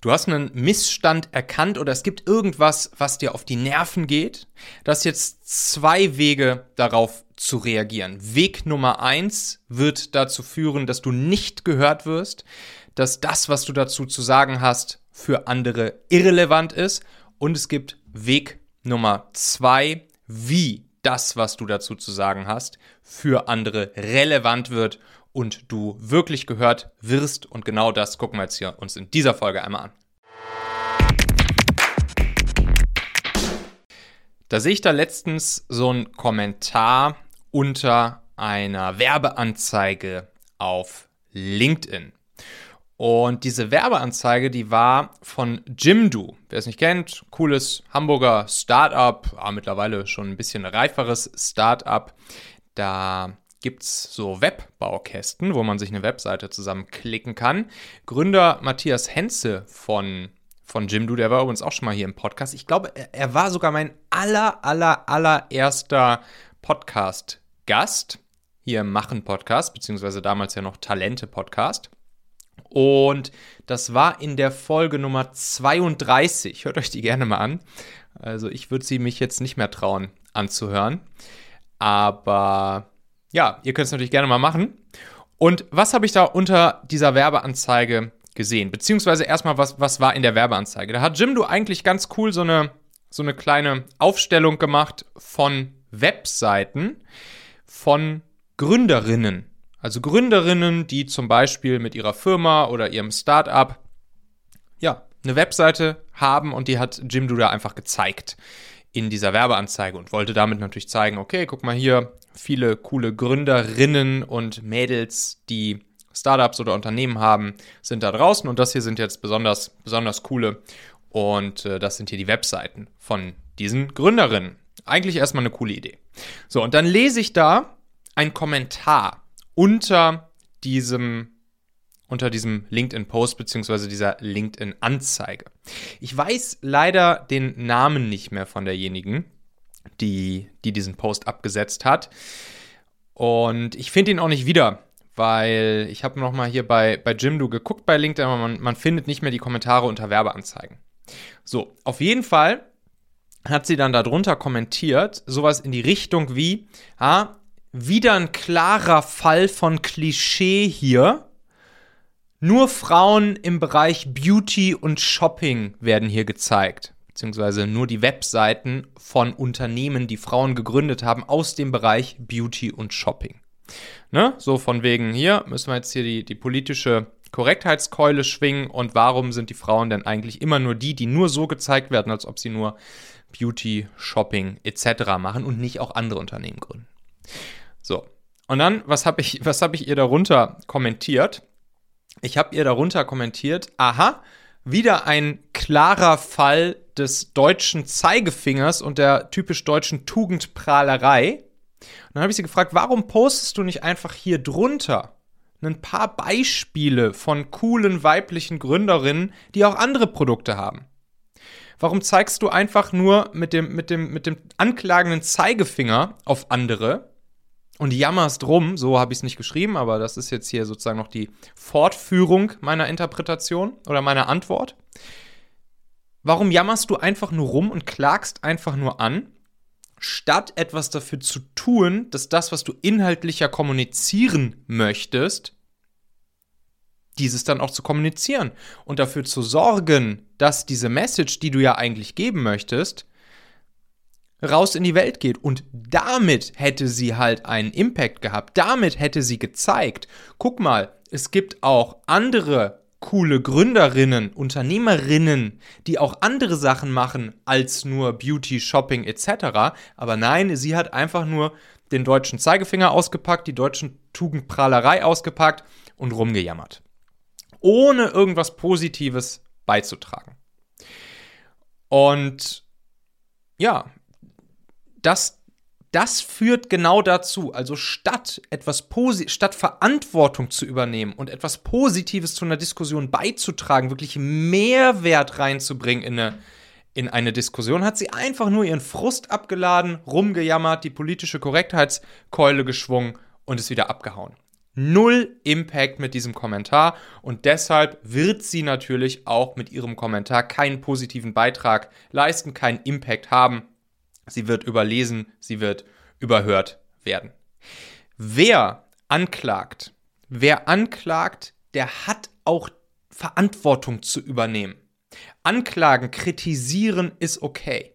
Du hast einen Missstand erkannt oder es gibt irgendwas, was dir auf die Nerven geht. Das jetzt zwei Wege darauf zu reagieren. Weg Nummer eins wird dazu führen, dass du nicht gehört wirst, dass das, was du dazu zu sagen hast, für andere irrelevant ist. Und es gibt Weg Nummer zwei, wie das, was du dazu zu sagen hast, für andere relevant wird und du wirklich gehört wirst. Und genau das gucken wir jetzt hier uns in dieser Folge einmal an. Da sehe ich da letztens so einen Kommentar unter einer Werbeanzeige auf LinkedIn. Und diese Werbeanzeige, die war von Jimdo. Wer es nicht kennt, cooles Hamburger Startup, ah, mittlerweile schon ein bisschen reiferes Startup. Da gibt es so Webbaukästen, wo man sich eine Webseite zusammenklicken kann. Gründer Matthias Henze von, von Jimdo, der war übrigens auch schon mal hier im Podcast. Ich glaube, er, er war sogar mein aller, aller, allererster Podcast-Gast hier im Machen-Podcast, beziehungsweise damals ja noch Talente-Podcast. Und das war in der Folge Nummer 32. Hört euch die gerne mal an. Also ich würde sie mich jetzt nicht mehr trauen anzuhören. Aber ja, ihr könnt es natürlich gerne mal machen. Und was habe ich da unter dieser Werbeanzeige gesehen? Beziehungsweise erstmal, was, was war in der Werbeanzeige? Da hat Jimdo eigentlich ganz cool so eine, so eine kleine Aufstellung gemacht von Webseiten von Gründerinnen also Gründerinnen, die zum Beispiel mit ihrer Firma oder ihrem Startup ja, eine Webseite haben und die hat Jim Duda einfach gezeigt in dieser Werbeanzeige und wollte damit natürlich zeigen, okay, guck mal hier, viele coole Gründerinnen und Mädels, die Startups oder Unternehmen haben, sind da draußen und das hier sind jetzt besonders, besonders coole und äh, das sind hier die Webseiten von diesen Gründerinnen. Eigentlich erstmal eine coole Idee. So, und dann lese ich da einen Kommentar unter diesem unter diesem LinkedIn-Post beziehungsweise dieser LinkedIn-Anzeige. Ich weiß leider den Namen nicht mehr von derjenigen, die, die diesen Post abgesetzt hat. Und ich finde ihn auch nicht wieder, weil ich habe nochmal hier bei, bei Jimdo geguckt bei LinkedIn, aber man, man findet nicht mehr die Kommentare unter Werbeanzeigen. So, auf jeden Fall hat sie dann darunter kommentiert, sowas in die Richtung wie, ah, wieder ein klarer Fall von Klischee hier. Nur Frauen im Bereich Beauty und Shopping werden hier gezeigt. Beziehungsweise nur die Webseiten von Unternehmen, die Frauen gegründet haben, aus dem Bereich Beauty und Shopping. Ne? So von wegen, hier müssen wir jetzt hier die, die politische Korrektheitskeule schwingen und warum sind die Frauen denn eigentlich immer nur die, die nur so gezeigt werden, als ob sie nur Beauty, Shopping etc. machen und nicht auch andere Unternehmen gründen. So. Und dann, was habe ich, was ich ihr darunter kommentiert? Ich habe ihr darunter kommentiert, aha, wieder ein klarer Fall des deutschen Zeigefingers und der typisch deutschen Tugendprahlerei. Und dann habe ich sie gefragt, warum postest du nicht einfach hier drunter ein paar Beispiele von coolen weiblichen Gründerinnen, die auch andere Produkte haben? Warum zeigst du einfach nur mit dem, mit dem, mit dem anklagenden Zeigefinger auf andere und jammerst rum, so habe ich es nicht geschrieben, aber das ist jetzt hier sozusagen noch die Fortführung meiner Interpretation oder meiner Antwort. Warum jammerst du einfach nur rum und klagst einfach nur an, statt etwas dafür zu tun, dass das, was du inhaltlicher kommunizieren möchtest, dieses dann auch zu kommunizieren und dafür zu sorgen, dass diese Message, die du ja eigentlich geben möchtest, raus in die Welt geht. Und damit hätte sie halt einen Impact gehabt. Damit hätte sie gezeigt, guck mal, es gibt auch andere coole Gründerinnen, Unternehmerinnen, die auch andere Sachen machen als nur Beauty, Shopping etc. Aber nein, sie hat einfach nur den deutschen Zeigefinger ausgepackt, die deutschen Tugendprahlerei ausgepackt und rumgejammert. Ohne irgendwas Positives beizutragen. Und ja, das, das führt genau dazu. Also statt etwas Posi statt Verantwortung zu übernehmen und etwas Positives zu einer Diskussion beizutragen, wirklich Mehrwert reinzubringen in eine, in eine Diskussion, hat sie einfach nur ihren Frust abgeladen, rumgejammert, die politische Korrektheitskeule geschwungen und ist wieder abgehauen. null Impact mit diesem Kommentar und deshalb wird sie natürlich auch mit ihrem Kommentar keinen positiven Beitrag leisten, keinen Impact haben. Sie wird überlesen, sie wird überhört werden. Wer anklagt, wer anklagt, der hat auch Verantwortung zu übernehmen. Anklagen, kritisieren ist okay.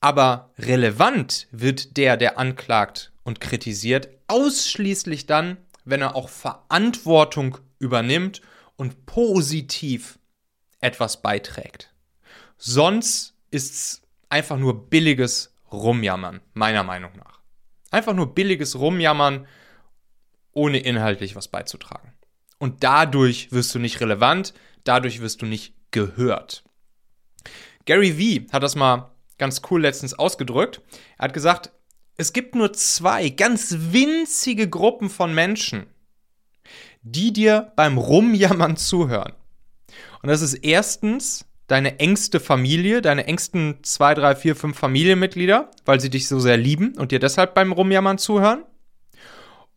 Aber relevant wird der, der anklagt und kritisiert, ausschließlich dann, wenn er auch Verantwortung übernimmt und positiv etwas beiträgt. Sonst ist es einfach nur billiges Rumjammern, meiner Meinung nach. Einfach nur billiges Rumjammern, ohne inhaltlich was beizutragen. Und dadurch wirst du nicht relevant, dadurch wirst du nicht gehört. Gary Vee hat das mal ganz cool letztens ausgedrückt. Er hat gesagt, es gibt nur zwei ganz winzige Gruppen von Menschen, die dir beim Rumjammern zuhören. Und das ist erstens deine engste Familie, deine engsten zwei, drei, vier, fünf Familienmitglieder, weil sie dich so sehr lieben und dir deshalb beim Rumjammern zuhören.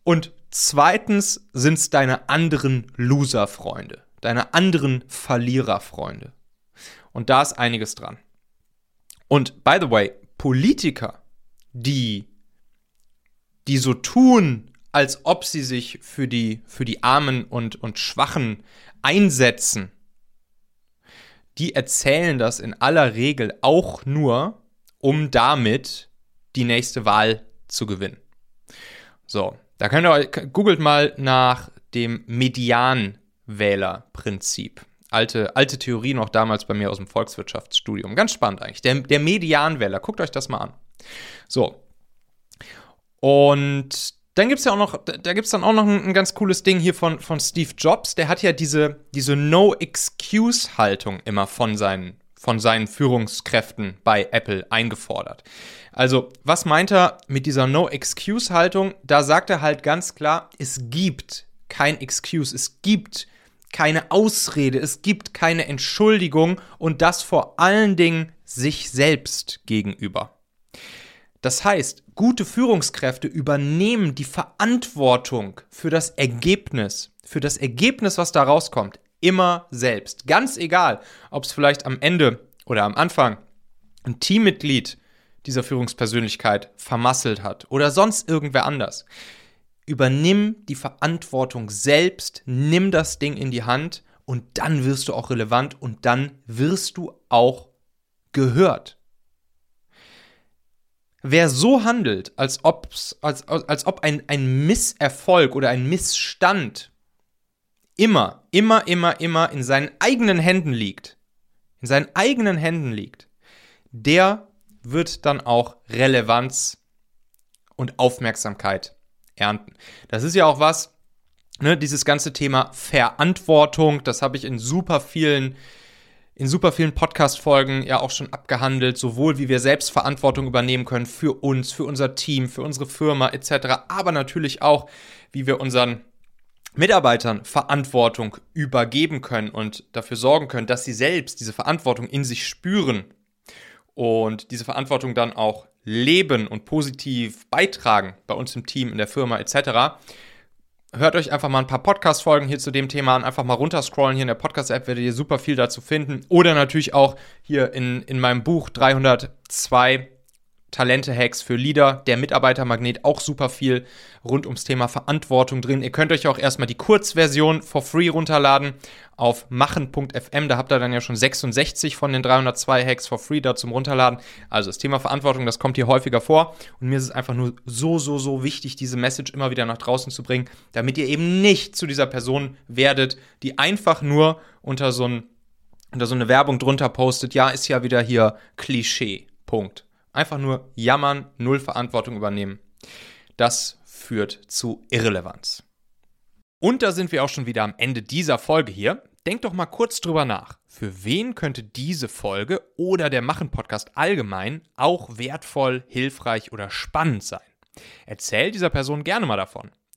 Und zweitens sind es deine anderen Loser-Freunde, deine anderen Verlierer-Freunde. Und da ist einiges dran. Und by the way, Politiker, die, die so tun, als ob sie sich für die, für die Armen und, und Schwachen einsetzen, die erzählen das in aller Regel auch nur, um damit die nächste Wahl zu gewinnen. So, da könnt ihr euch, googelt mal nach dem Medianwählerprinzip alte, alte Theorie noch damals bei mir aus dem Volkswirtschaftsstudium. Ganz spannend eigentlich. Der, der Medianwähler, guckt euch das mal an. So. Und dann gibt es ja auch noch, da gibt dann auch noch ein, ein, ganz cooles Ding hier von, von Steve Jobs. Der hat ja diese, diese No-Excuse-Haltung immer von seinen, von seinen Führungskräften bei Apple eingefordert. Also, was meint er mit dieser No-Excuse-Haltung? Da sagt er halt ganz klar, es gibt kein Excuse, es gibt keine Ausrede, es gibt keine Entschuldigung und das vor allen Dingen sich selbst gegenüber. Das heißt, gute Führungskräfte übernehmen die Verantwortung für das Ergebnis, für das Ergebnis, was da rauskommt, immer selbst. Ganz egal, ob es vielleicht am Ende oder am Anfang ein Teammitglied dieser Führungspersönlichkeit vermasselt hat oder sonst irgendwer anders übernimm die Verantwortung selbst, nimm das Ding in die Hand und dann wirst du auch relevant und dann wirst du auch gehört. Wer so handelt, als, ob's, als, als ob ein, ein Misserfolg oder ein Missstand immer, immer, immer, immer in seinen eigenen Händen liegt, in seinen eigenen Händen liegt, der wird dann auch Relevanz und Aufmerksamkeit ernten. Das ist ja auch was, ne, dieses ganze Thema Verantwortung, das habe ich in super vielen in super vielen Podcast-Folgen ja auch schon abgehandelt, sowohl wie wir selbst Verantwortung übernehmen können für uns, für unser Team, für unsere Firma etc., aber natürlich auch, wie wir unseren Mitarbeitern Verantwortung übergeben können und dafür sorgen können, dass sie selbst diese Verantwortung in sich spüren und diese Verantwortung dann auch leben und positiv beitragen bei uns im Team, in der Firma etc., hört euch einfach mal ein paar Podcast-Folgen hier zu dem Thema an. Einfach mal runterscrollen. Hier in der Podcast-App werdet ihr super viel dazu finden. Oder natürlich auch hier in, in meinem Buch 302 Talente-Hacks für Leader, der Mitarbeitermagnet, auch super viel rund ums Thema Verantwortung drin. Ihr könnt euch auch erstmal die Kurzversion for free runterladen auf machen.fm. Da habt ihr dann ja schon 66 von den 302 Hacks for free da zum Runterladen. Also das Thema Verantwortung, das kommt hier häufiger vor. Und mir ist es einfach nur so, so, so wichtig, diese Message immer wieder nach draußen zu bringen, damit ihr eben nicht zu dieser Person werdet, die einfach nur unter so, ein, unter so eine Werbung drunter postet, ja, ist ja wieder hier Klischee. Punkt. Einfach nur jammern, null Verantwortung übernehmen. Das führt zu Irrelevanz. Und da sind wir auch schon wieder am Ende dieser Folge hier. Denkt doch mal kurz drüber nach. Für wen könnte diese Folge oder der Machen-Podcast allgemein auch wertvoll, hilfreich oder spannend sein? Erzähl dieser Person gerne mal davon.